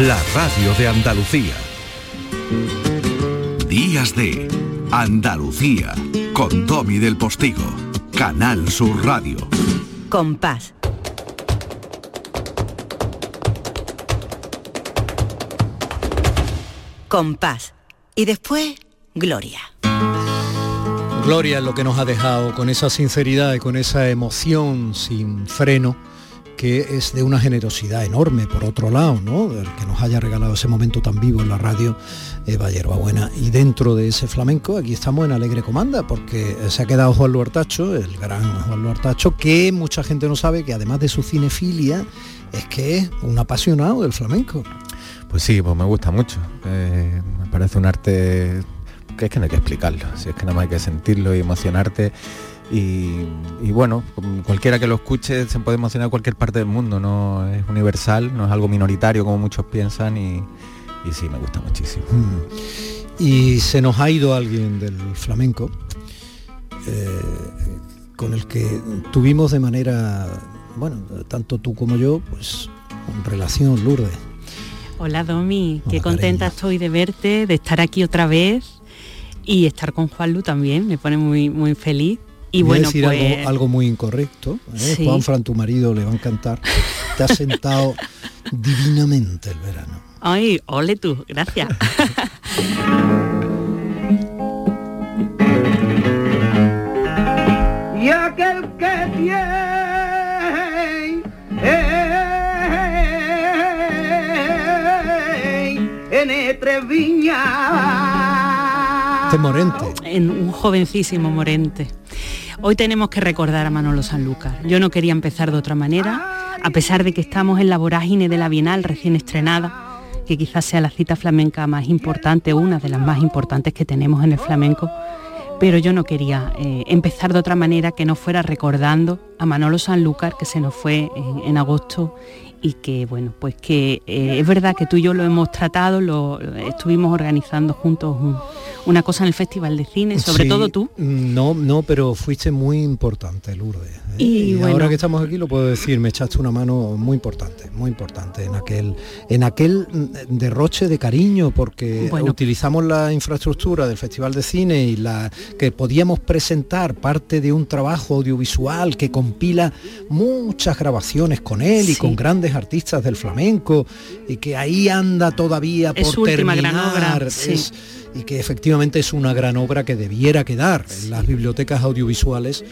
la radio de Andalucía. Días de Andalucía, con Domi del Postigo, Canal Sur Radio. Compás. Compás. Y después, Gloria. Gloria es lo que nos ha dejado con esa sinceridad y con esa emoción sin freno que es de una generosidad enorme, por otro lado, ¿no? El que nos haya regalado ese momento tan vivo en la radio, Eva Buena. Y dentro de ese flamenco, aquí estamos en Alegre Comanda, porque se ha quedado Juan Luartacho, el gran Juan Luartacho, que mucha gente no sabe que además de su cinefilia, es que es un apasionado del flamenco. Pues sí, pues me gusta mucho. Eh, me parece un arte que es que no hay que explicarlo, si es que nada más hay que sentirlo y emocionarte. Y, bueno, cualquiera que lo escuche se puede emocionar en cualquier parte del mundo, no es universal, no es algo minoritario como muchos piensan y, sí, me gusta muchísimo. Mm. Y se nos ha ido alguien del flamenco, eh, con el que tuvimos de manera, bueno, tanto tú como yo, pues relación Lourdes. Hola Domi, qué contenta estoy de verte, de estar aquí otra vez y estar con Juan Lu también, me pone muy, muy feliz. Y bueno, decir pues... algo, muy incorrecto. ¿eh? Juan Fran, tu marido, le va a encantar. Te has sentado <laughs> divinamente el verano. Ay, ole tú, gracias. <laughs> y aquel que tiene en viña Morente. En un jovencísimo Morente. Hoy tenemos que recordar a Manolo Sanlúcar. Yo no quería empezar de otra manera, a pesar de que estamos en la vorágine de la Bienal recién estrenada, que quizás sea la cita flamenca más importante, una de las más importantes que tenemos en el flamenco, pero yo no quería eh, empezar de otra manera que no fuera recordando a Manolo Sanlúcar, que se nos fue en agosto y que bueno pues que eh, es verdad que tú y yo lo hemos tratado lo estuvimos organizando juntos una cosa en el festival de cine sobre todo tú. no no pero fuiste muy importante Lourdes ¿eh? y, ahora que estamos aquí lo puedo decir me echaste una mano muy importante muy importante en aquel en aquel mm, derroche de cariño porque utilizamos la infraestructura del festival de cine y la que podíamos presentar parte de un trabajo audiovisual que compila muchas grabaciones con él y con grandes artistas del flamenco y que ahí anda todavía por terminar. y que efectivamente es una gran obra que debiera quedar en las bibliotecas audiovisuales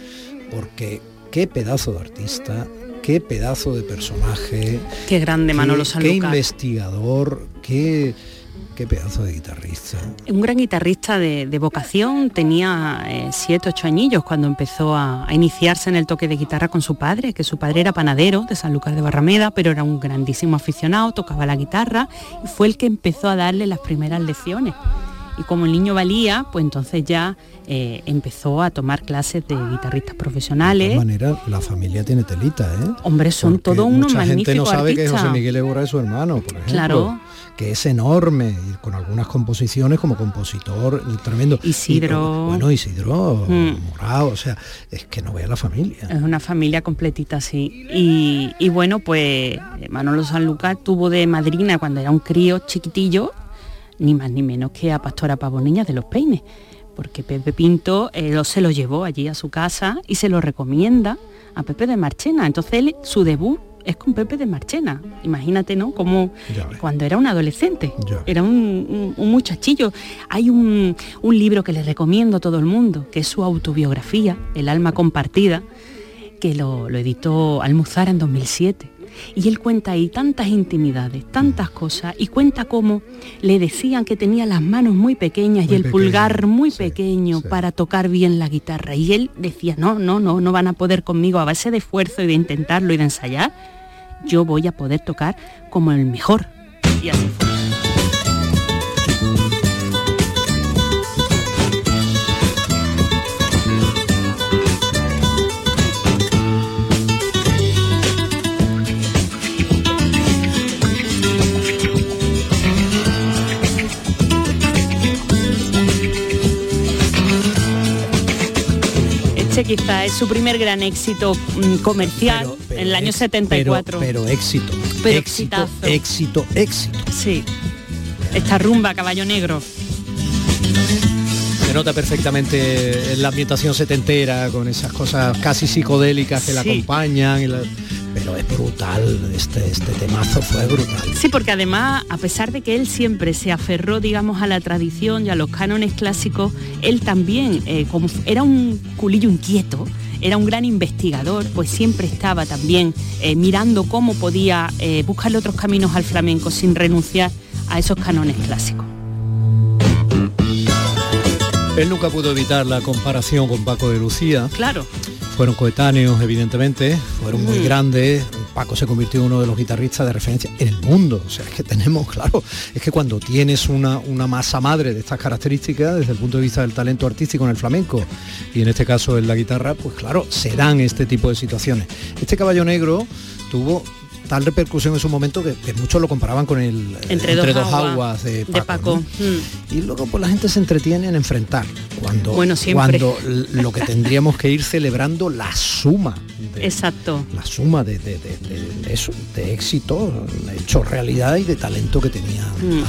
porque qué pedazo de artista, qué pedazo de personaje. Qué grande Manolo Sanlúcar. Qué investigador, qué Qué pedazo de guitarrista. Un gran guitarrista de, vocación, tenía eh, siete, ocho añillos cuando empezó a, iniciarse en el toque de guitarra con su padre, que su padre era panadero de San Lucas de Barrameda, pero era un grandísimo aficionado, tocaba la guitarra y fue el que empezó a darle las primeras lecciones. Y como el niño valía, pues entonces ya eh, empezó a tomar clases de guitarristas profesionales. De manera, la familia tiene telita, ¿eh? Hombre, son todo unos mucha gente no sabe que José Miguel Ebora es su hermano, por ejemplo. Claro que es enorme, y con algunas composiciones como compositor tremendo. Isidro. bueno, Isidro, mm. Morado, o sea, es que no vea la familia. Es una familia completita, sí. Y, bueno, pues Manolo Sanlúcar tuvo de madrina cuando era un crío chiquitillo, ni más ni menos que a Pastora Pavoniña de los Peines, porque Pepe Pinto eh, se lo llevó allí a su casa y se lo recomienda a Pepe de Marchena. Entonces él, su debut es con Pepe de Marchena. Imagínate, ¿no? Como cuando era un adolescente, era un, muchachillo. Hay un, libro que le recomiendo a todo el mundo, que es su autobiografía, El alma compartida, que lo, lo editó Almuzara en 2007. Y él cuenta ahí tantas intimidades, tantas cosas, y cuenta cómo le decían que tenía las manos muy pequeñas y el pulgar muy pequeño para tocar bien la guitarra. Y él decía, no, no, no, no van a poder conmigo a base de esfuerzo y de intentarlo y de ensayar yo voy a poder tocar como el mejor. Y así fue. Quizá es su primer gran éxito mm, comercial en el año 74. Pero, éxito. Pero éxito, éxito, éxito. Sí. Esta rumba, caballo negro. Se nota perfectamente en la ambientación setentera, con esas cosas casi psicodélicas que la acompañan. Y la pero es brutal, este, este temazo fue brutal. Sí, porque además, a pesar de que él siempre se aferró, digamos, a la tradición y a los cánones clásicos, él también, eh, como era un culillo inquieto, era un gran investigador, pues siempre estaba también eh, mirando cómo podía eh, buscarle otros caminos al flamenco sin renunciar a esos canones clásicos. Él nunca pudo evitar la comparación con Paco de Lucía. Claro. Fueron coetáneos, evidentemente, fueron muy Mm. grandes. Paco se convirtió en uno de los guitarristas de referencia en el mundo. O sea, es que tenemos, <laughs> claro, es que cuando tienes una, una masa madre de estas características, desde el punto de vista del talento artístico en el flamenco, y en este caso en la guitarra, pues claro, se dan este tipo de situaciones. Este caballo negro tuvo tal repercusión en su momento que, que muchos lo comparaban con el eh, Entre, dos, aguas, de Paco. de Paco. ¿no? Mm. Y luego pues la gente se entretiene en enfrentar cuando, Bueno, siempre. cuando lo que tendríamos que ir celebrando la suma de, Exacto. la suma de, de- de- de- de eso, de éxito, hecho realidad y de talento que tenía. Mm.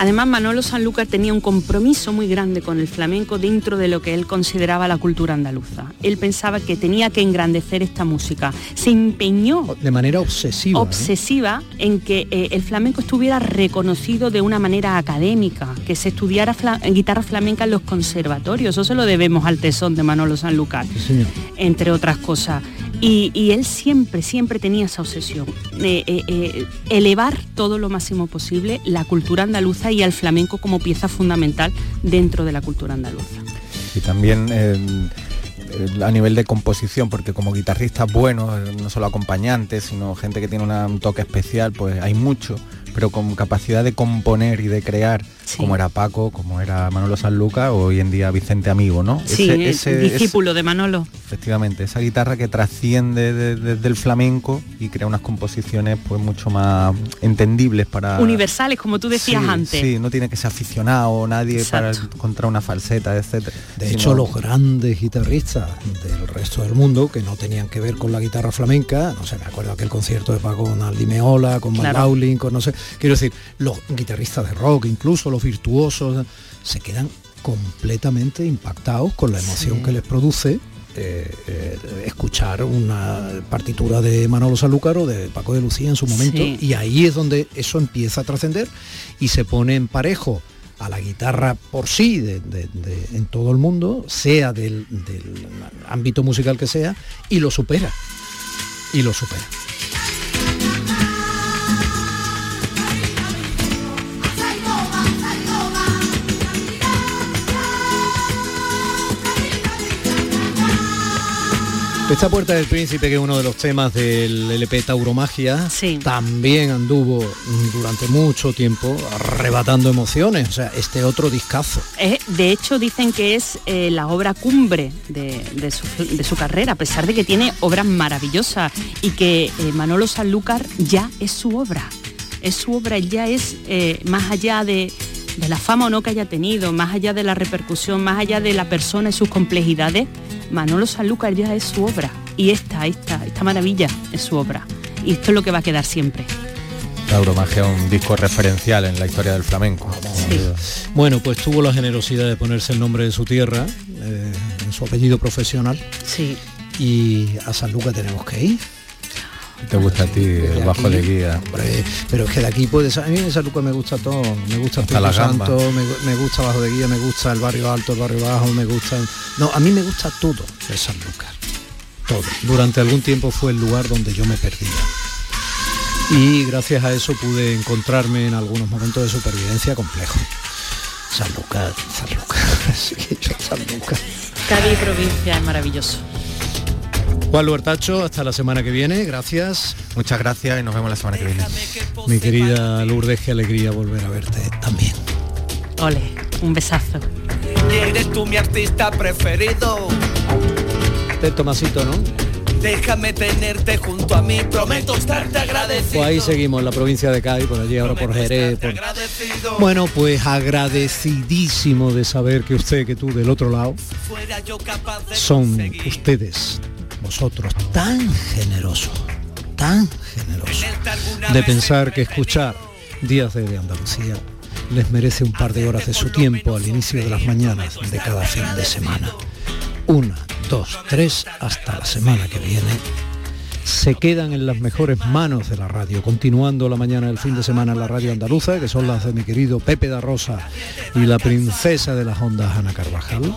Además, Manolo Sanlúcar tenía un compromiso muy grande con el flamenco dentro de lo que él consideraba la cultura andaluza. Él pensaba que tenía que engrandecer esta música. Se empeñó De manera obsesiva. ¿Eh? obsesiva en que eh, el flamenco estuviera reconocido de una manera académica, que se estudiara fla- guitarra flamenca en los conservatorios. Eso se lo debemos al tesón de Manolo Sanlúcar Sí, entre otras cosas. Y, y él siempre, siempre tenía esa obsesión, eh, eh, eh, elevar todo lo máximo posible la cultura andaluza y al flamenco como pieza fundamental dentro de la cultura andaluza. y también eh, eh, a nivel de composición, porque como guitarristas buenos, eh, no solo acompañantes, sino gente que tiene un toque especial, pues hay mucho, pero con capacidad de componer y de crear, como era Paco, como era Manolo Sanluca o hoy en día Vicente Amigo, ¿no? Sí, Ese- ese- discípulo de Manolo. efectivamente, esa guitarra que trasciende de- de- del flamenco y crea unas composiciones pues mucho más entendibles para Universales, como tú decías Sí, antes. Sí, no tiene que ser aficionado nadie para encontrar una falseta, etcétera. De sino- hecho, los grandes guitarristas del resto del mundo, que no tenían que ver con la guitarra flamenca, no sé, me acuerdo aquel concierto de Paco con Aldi Meola, con Van Claro. Con no sé, quiero decir, los guitarristas de rock, incluso los virtuosos, se quedan completamente impactados con la emoción Sí. que les produce eh, eh, escuchar una partitura de Manolo Sanlúcar o de Paco de Lucía en su momento Sí. y ahí es donde eso empieza a trascender y se pone en parejo a la guitarra por sí de- de- de- en todo el mundo, sea del, del ámbito musical que sea, y lo supera. Y lo supera. Esta puerta del príncipe, que es uno de los temas del LP Tauromagia, también anduvo durante mucho tiempo arrebatando emociones. O sea, este otro discazo. Eh, de hecho, dicen que es eh, la obra cumbre de, de su, de su carrera, a pesar de que tiene obras maravillosas y que eh, Manolo Sanlúcar ya es su obra. Es su obra, ya es eh, más allá de, de la fama o no que haya tenido, más allá de la repercusión, más allá de la persona y sus complejidades, Manolo Sanlúcar ya es su obra. Y esta, esta, esta maravilla es su obra. Y esto es lo que va a quedar siempre. Tauromagia es un disco referencial en la historia del flamenco. Bueno, pues tuvo la generosidad de ponerse el nombre de su tierra, eh, en su apellido profesional. Sí. Y a San Lucas tenemos que ir. ¿Te gusta a ti el bajo de guía? Hombre, pero es que de aquí puedes... A mí en San Lucas me gusta todo. Me gusta Hasta la. Santo, me, me gusta Bajo de Guía, me gusta el barrio alto, el barrio bajo, me gusta... No, a mí me gusta todo de San Lucas. Todo. Durante algún tiempo fue el lugar donde yo me perdía. Y gracias a eso pude encontrarme en algunos momentos de supervivencia complejo. San Lucas, San Lucas, <laughs> sí, yo San Lucas. Cádiz provincia es maravilloso. Juan Luertacho, hasta la semana que viene, gracias. Muchas gracias y nos vemos la semana que viene. Mi querida Lourdes, qué alegría volver a verte también. Ole, un besazo. Eres tú mi artista preferido. De Tomasito, ¿no? Déjame tenerte junto a mí, prometo estarte agradecido. Pues ahí seguimos en la provincia de Cádiz, por allí ahora por Jerez. por- Bueno, pues agradecidísimo de saber que usted, que tú del otro lado, son ustedes, vosotros, tan generosos, tan generosos, de pensar que escuchar Días de Andalucía les merece un par de horas de su tiempo al inicio de las mañanas de cada fin de semana. Una, dos, tres, hasta la semana que viene. Se quedan en las mejores manos de la radio, continuando la mañana del fin de semana en la radio andaluza, que son las de mi querido Pepe da Rosa y la princesa de las ondas Ana Carvajal.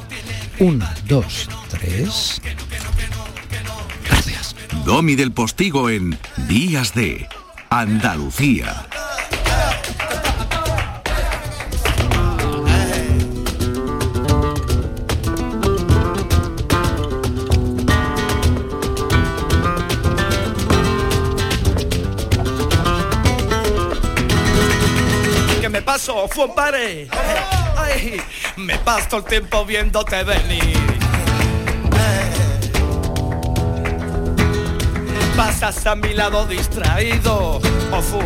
Una, dos, tres. Domi del Postigo en Días de Andalucía. Que me paso fue un me paso el tiempo viéndote venir. Pasas a mi lado distraído. Uf.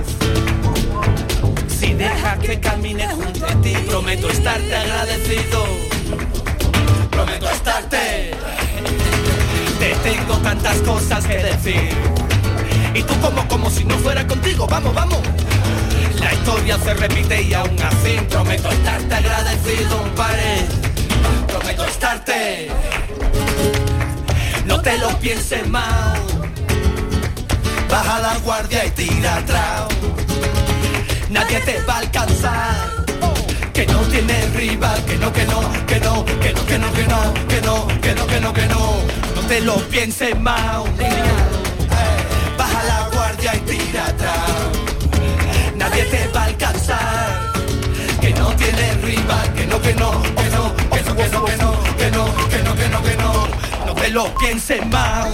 Si dejas que camine junto a ti, prometo estarte agradecido. Prometo estarte. Te tengo tantas cosas que decir. Y tú como, como si no fuera contigo. Vamos, vamos. La historia se repite y aún así prometo estarte agradecido, pare. Prometo estarte. No te lo pienses más. Baja la guardia y tira atrás. Nadie te va a alcanzar. Que no tiene rival, que no, que no, que no, que no, que no, que no, que no, que no, que no, que no. No te lo pienses más. Baja la guardia y tira atrás nadie te va a alcanzar. Que no tiene rival, que no, que no, que no, que no, que no, que no, que no, que no, que no, que no, no te lo pienses más.